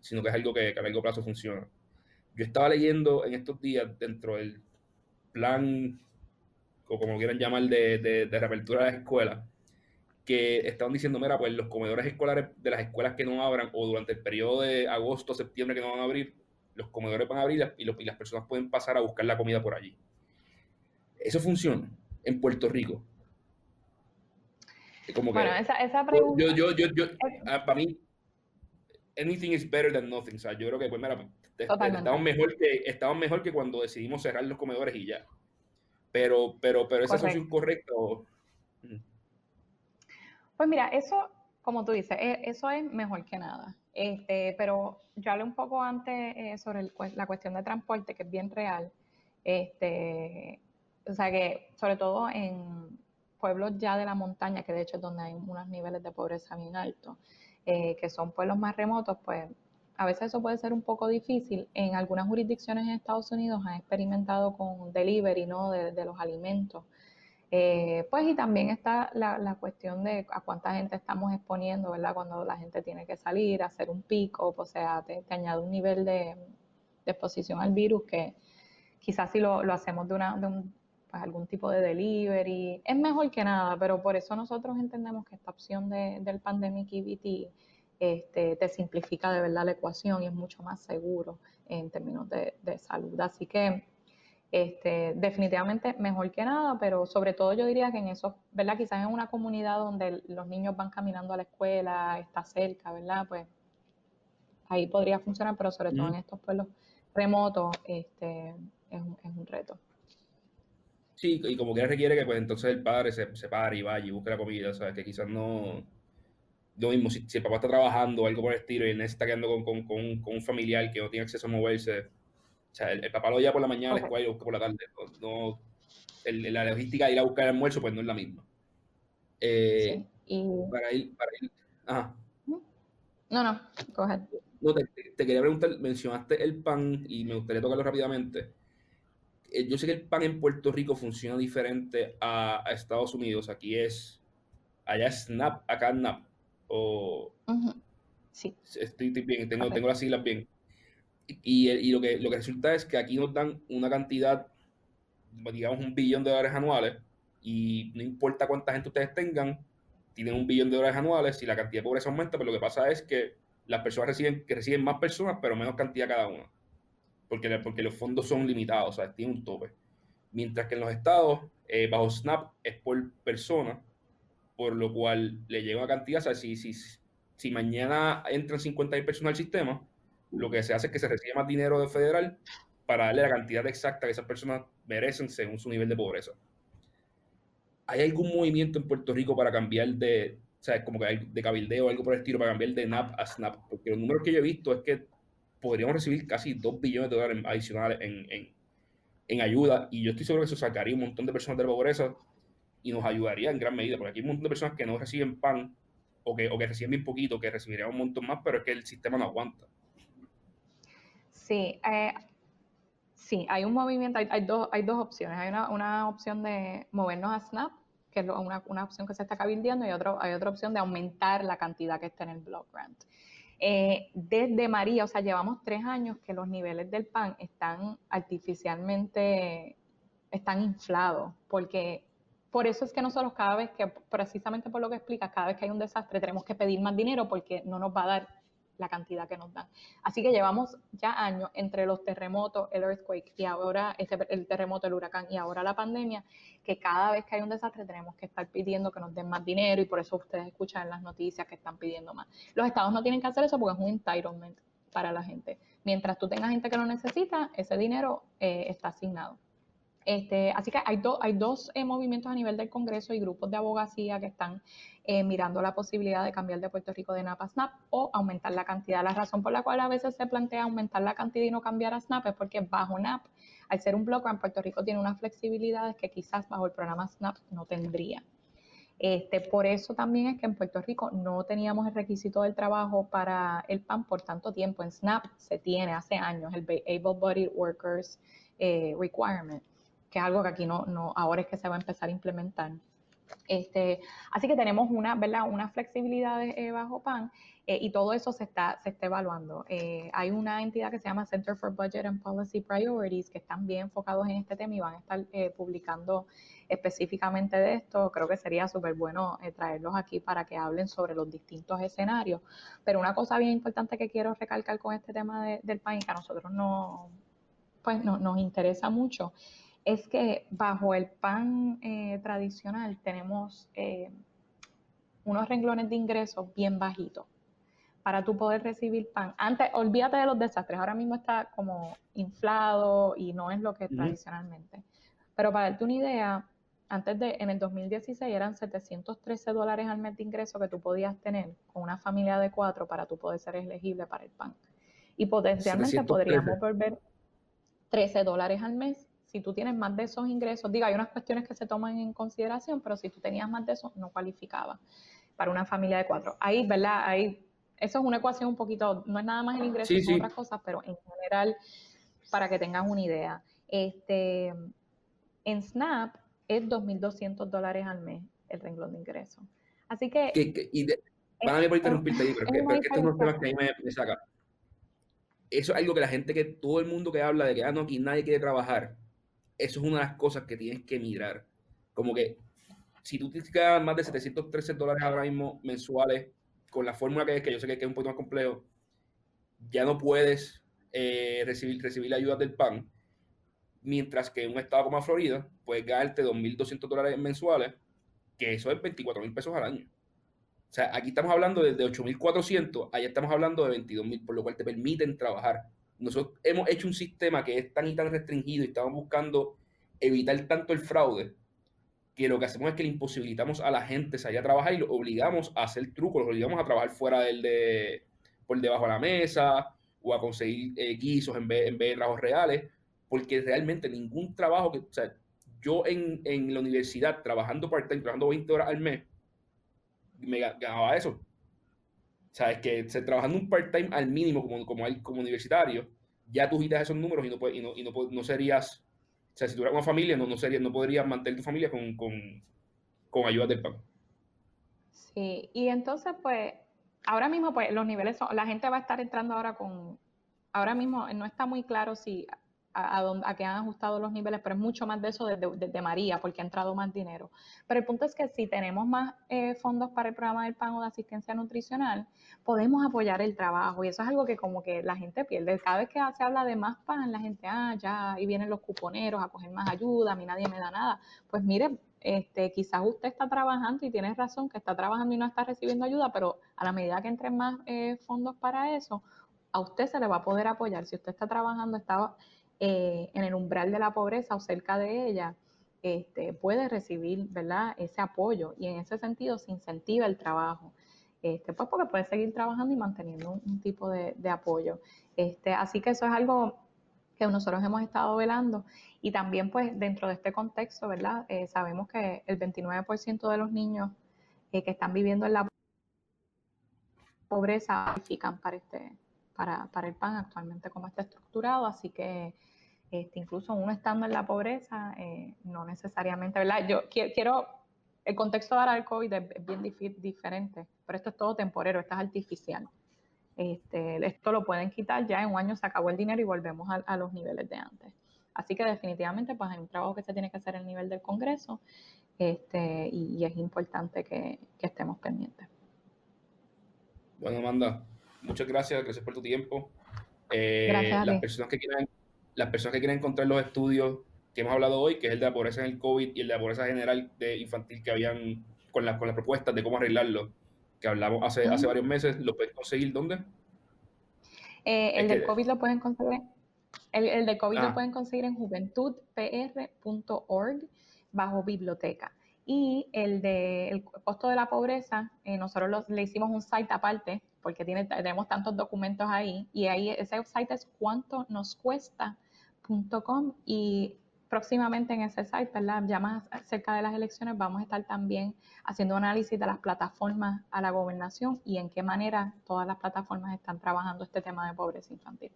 Speaker 1: sino que es algo que, a largo plazo funciona. Yo estaba leyendo en estos días dentro del plan o como quieran llamar, de, de, de reapertura de las escuelas, que estaban diciendo, mira, pues los comedores escolares de las escuelas que no abran o durante el periodo de agosto, septiembre que no van a abrir, los comedores van a abrir y, y las personas pueden pasar a buscar la comida por allí. Eso funciona en Puerto Rico.
Speaker 2: Como bueno, esa, esa pregunta...
Speaker 1: Yo, yo, yo, yo, ah, para mí, anything is better than nothing. O sea, yo creo que, pues, mira, estamos mejor, que, estamos mejor que cuando decidimos cerrar los comedores y ya. Pero, pero, pero esa es incorrecta.
Speaker 2: Pues mira, eso, como tú dices, e, eso es mejor que nada. Este, pero yo hablé un poco antes eh, sobre la cuestión de transporte, que es bien real. Este, o sea que, sobre todo en pueblos ya de la montaña, que de hecho es donde hay unos niveles de pobreza bien altos, eh, que son pueblos más remotos, pues a veces eso puede ser un poco difícil. En algunas jurisdicciones en Estados Unidos han experimentado con delivery ¿no? de, los alimentos. Eh, pues y también está la, cuestión de a cuánta gente estamos exponiendo, ¿verdad? Cuando la gente tiene que salir, hacer un pico, o sea, te, añade un nivel de, exposición al virus que quizás si lo, hacemos de, una, de un, pues, algún tipo de delivery, es mejor que nada, pero por eso nosotros entendemos que esta opción de, del Pandemic EBT este, te simplifica de verdad la ecuación y es mucho más seguro en términos de, salud. Así que este, definitivamente mejor que nada, pero sobre todo yo diría que en eso, ¿verdad? Quizás en una comunidad donde los niños van caminando a la escuela, está cerca, ¿verdad? Pues ahí podría funcionar, pero sobre todo en estos pueblos remotos este, es, un, es un reto.
Speaker 1: Sí, y como que requiere que pues entonces el padre se, se pare y vaya y busque la comida, sea, que quizás no, lo mismo, si, el papá está trabajando o algo por el estilo y él está quedando con, con, con, un familiar que no tiene acceso a moverse, o sea, el, papá lo lleva por la mañana a la escuela y lo busca por la tarde. No, la logística de ir a buscar el almuerzo, pues no es la misma. Eh, y... Para ir, para ir, ajá.
Speaker 2: No, no, coge.
Speaker 1: No, te, te, quería preguntar, mencionaste el pan y me gustaría tocarlo rápidamente. Eh, yo sé que el pan en Puerto Rico funciona diferente a, a Estados Unidos. Aquí es, allá es SNAP, acá es NAP o...
Speaker 2: Sí.
Speaker 1: Estoy, bien, tengo, tengo las siglas bien. Y, y, lo, que, lo que resulta es que aquí nos dan una cantidad, digamos, un billón de dólares anuales, y no importa cuánta gente ustedes tengan, tienen un billón de dólares anuales, si la cantidad de pobreza aumenta, pero lo que pasa es que las personas reciben, que reciben más personas, pero menos cantidad cada una. Porque, porque los fondos son limitados, o sea, tienen un tope. Mientras que en los estados, eh, bajo SNAP, es por persona, por lo cual le llega una cantidad, o sea, si, si, si mañana entran 50 personas al sistema, lo que se hace es que se recibe más dinero de federal para darle la cantidad exacta que esas personas merecen según su nivel de pobreza. ¿Hay algún movimiento en Puerto Rico para cambiar de, o sea, como que de cabildeo o algo por el estilo, para cambiar de NAP a SNAP? Porque los números que yo he visto es que podríamos recibir casi 2 billones de dólares adicionales en, en, en ayuda y yo estoy seguro que eso sacaría un montón de personas de la pobreza y nos ayudaría en gran medida, porque aquí hay un montón de personas que no reciben pan o que, o que reciben bien poquito, que recibirían un montón más, pero es que el sistema no aguanta.
Speaker 2: Sí, eh, sí, hay un movimiento, hay, dos, hay dos opciones. Hay una, una, opción de movernos a SNAP, que es una, una, opción que se está cabildeando, y otro, hay otra opción de aumentar la cantidad que está en el block grant. Eh, desde María, o sea, llevamos tres años que los niveles del pan están artificialmente, están inflados, porque por eso es que nosotros cada vez que, precisamente por lo que explicas, cada vez que hay un desastre tenemos que pedir más dinero porque no nos va a dar la cantidad que nos dan. Así que llevamos ya años entre los terremotos, el earthquake y ahora el terremoto, el huracán y ahora la pandemia, que cada vez que hay un desastre tenemos que estar pidiendo que nos den más dinero y por eso ustedes escuchan las noticias que están pidiendo más. Los estados no tienen que hacer eso porque es un entitlement para la gente. Mientras tú tengas gente que lo necesita, ese dinero eh, está asignado. Este, así que hay, hay dos eh, movimientos a nivel del Congreso y grupos de abogacía que están eh, mirando la posibilidad de cambiar de Puerto Rico de NAP a SNAP o aumentar la cantidad. La razón por la cual a veces se plantea aumentar la cantidad y no cambiar a SNAP es porque bajo NAP, al ser un bloque en Puerto Rico tiene unas flexibilidades que quizás bajo el programa SNAP no tendría. Este, por eso también es que en Puerto Rico no teníamos el requisito del trabajo para el PAN por tanto tiempo. En SNAP se tiene hace años el Able Bodied Workers eh, Requirement que es algo que aquí no, ahora es que se va a empezar a implementar. Este, así que tenemos una, ¿verdad? una flexibilidad eh, bajo PAN eh, y todo eso se está, se está evaluando. Eh, hay una entidad que se llama Center for Budget and Policy Priorities que están bien enfocados en este tema y van a estar publicando específicamente de esto. Creo que sería súper bueno traerlos aquí para que hablen sobre los distintos escenarios. Pero una cosa bien importante que quiero recalcar con este tema del PAN que a nosotros no, pues, no, nos interesa mucho es que bajo el pan eh, tradicional tenemos eh, unos renglones de ingresos bien bajitos para tú poder recibir pan. Antes, olvídate de los desastres, ahora mismo está como inflado y no es lo que es tradicionalmente. Pero para darte una idea, antes de, en el 2016 eran 713 dólares al mes de ingreso que tú podías tener con una familia de cuatro para tú poder ser elegible para el pan. Y potencialmente podríamos volver 13 dólares al mes si tú tienes más de esos ingresos, diga, hay unas cuestiones que se toman en consideración, pero si tú tenías más de eso, no cualificaba para una familia de cuatro. Ahí, ¿verdad? Ahí, eso es una ecuación un poquito, no es nada más el ingreso, son otras cosas, pero en general, para que tengas una idea. Este, en Snap es 2.200 dólares al mes el renglón de ingresos. Así que...
Speaker 1: y van a por interrumpirte ahí, pero, es que, estos temas que a mí me, me saca. Eso es algo que la gente, que todo el mundo que habla de que, ah, no, aquí nadie quiere trabajar, eso es una de las cosas que tienes que mirar. Como que si tú tienes que ganar más de 713 dólares ahora mismo mensuales, con la fórmula que es, que yo sé que es un poquito más complejo, ya no puedes eh, recibir, recibir la ayuda del PAN, mientras que en un estado como Florida puedes ganarte 2.200 dólares mensuales, que eso es 24 mil pesos al año. O sea, aquí estamos hablando de 8.400, allá estamos hablando de 22.000, por lo cual te permiten trabajar nosotros hemos hecho un sistema que es tan y tan restringido y estamos buscando evitar tanto el fraude que lo que hacemos es que le imposibilitamos a la gente salir a trabajar y lo obligamos a hacer trucos, los obligamos a trabajar fuera del de, por debajo de la mesa o a conseguir eh, guisos en vez, en vez de trabajos reales, porque realmente ningún trabajo que, o sea, yo en, en la universidad trabajando part-time, trabajando 20 horas al mes, me ganaba eso. ¿Sabes? Que se, trabajando un part-time al mínimo como, como, como universitario, ya tú quitas esos números y no, y no, y no, no serías, o sea, si tuvieras una familia, no, no, sería, no podrías mantener tu familia con, con, con ayuda del PAN.
Speaker 2: Sí, y entonces, pues, ahora mismo, pues, los niveles son, la gente va a estar entrando ahora con, ahora mismo no está muy claro si a, que han ajustado los niveles, pero es mucho más de eso desde, María, porque ha entrado más dinero. Pero el punto es que si tenemos más eh, fondos para el programa del PAN o de asistencia nutricional, podemos apoyar el trabajo. Y eso es algo que como que la gente pierde. Cada vez que se habla de más PAN, la gente, ah, ya, y vienen los cuponeros a coger más ayuda, a mí nadie me da nada. Pues mire, este, quizás usted está trabajando y tiene razón que está trabajando y no está recibiendo ayuda, pero a la medida que entren más eh, fondos para eso, a usted se le va a poder apoyar. Si usted está trabajando, está eh, en el umbral de la pobreza o cerca de ella, este, puede recibir ¿verdad? ese apoyo y en ese sentido se incentiva el trabajo. Este, pues porque puede seguir trabajando y manteniendo un, tipo de, apoyo. Este, así que eso es algo que nosotros hemos estado velando y también pues dentro de este contexto, ¿verdad? Eh, sabemos que el 29% de los niños eh, que están viviendo en la pobreza califican para este, para, para el PAN actualmente como está estructurado, así que este, incluso uno estando en la pobreza, eh, no necesariamente, ¿verdad? Yo quiero, el contexto ahora del COVID es bien diferente, pero esto es todo temporero, esto es artificial. Este, esto lo pueden quitar, ya en un año se acabó el dinero y volvemos a, los niveles de antes. Así que definitivamente pues hay un trabajo que se tiene que hacer a nivel del Congreso este, y, es importante que, que estemos pendientes.
Speaker 1: Bueno, Amanda, muchas gracias, gracias por tu tiempo. Eh, gracias las personas que quieran, las personas que quieran encontrar los estudios que hemos hablado hoy, que es el de la pobreza en el COVID y el de la pobreza general de infantil que habían con, la, con las propuestas de cómo arreglarlo, que hablamos hace, hace varios meses, ¿lo pueden conseguir dónde?
Speaker 2: Eh, el del COVID lo pueden conseguir. El, el de COVID lo ah. pueden conseguir en juventudpr.org bajo biblioteca. Y el de el costo de la pobreza, eh, nosotros le hicimos un site aparte porque tiene, tenemos tantos documentos ahí y ahí ese site es cuánto nos cuesta.com y próximamente en ese site, ¿verdad? ya más cerca de las elecciones, vamos a estar también haciendo análisis de las plataformas a la gobernación y en qué manera todas las plataformas están trabajando este tema de pobreza infantil.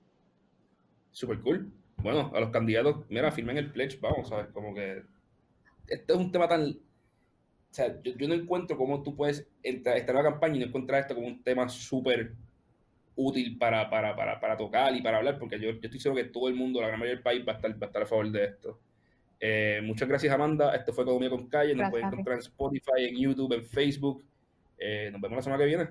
Speaker 1: Super cool. Bueno, a los candidatos, mira, firmen el pledge, vamos ver, como que este es un tema tan o sea, yo, no encuentro cómo tú puedes entrar, estar en la campaña y no encontrar esto como un tema súper útil para, para, para, para, tocar y para hablar, porque yo, yo, estoy seguro que todo el mundo, la gran mayoría del país, va a estar, va a, estar a favor de esto. Eh, muchas gracias, Amanda. Esto fue Economía con Calle. Nos pueden encontrar en Spotify, en YouTube, en Facebook. Eh, nos vemos la semana que viene.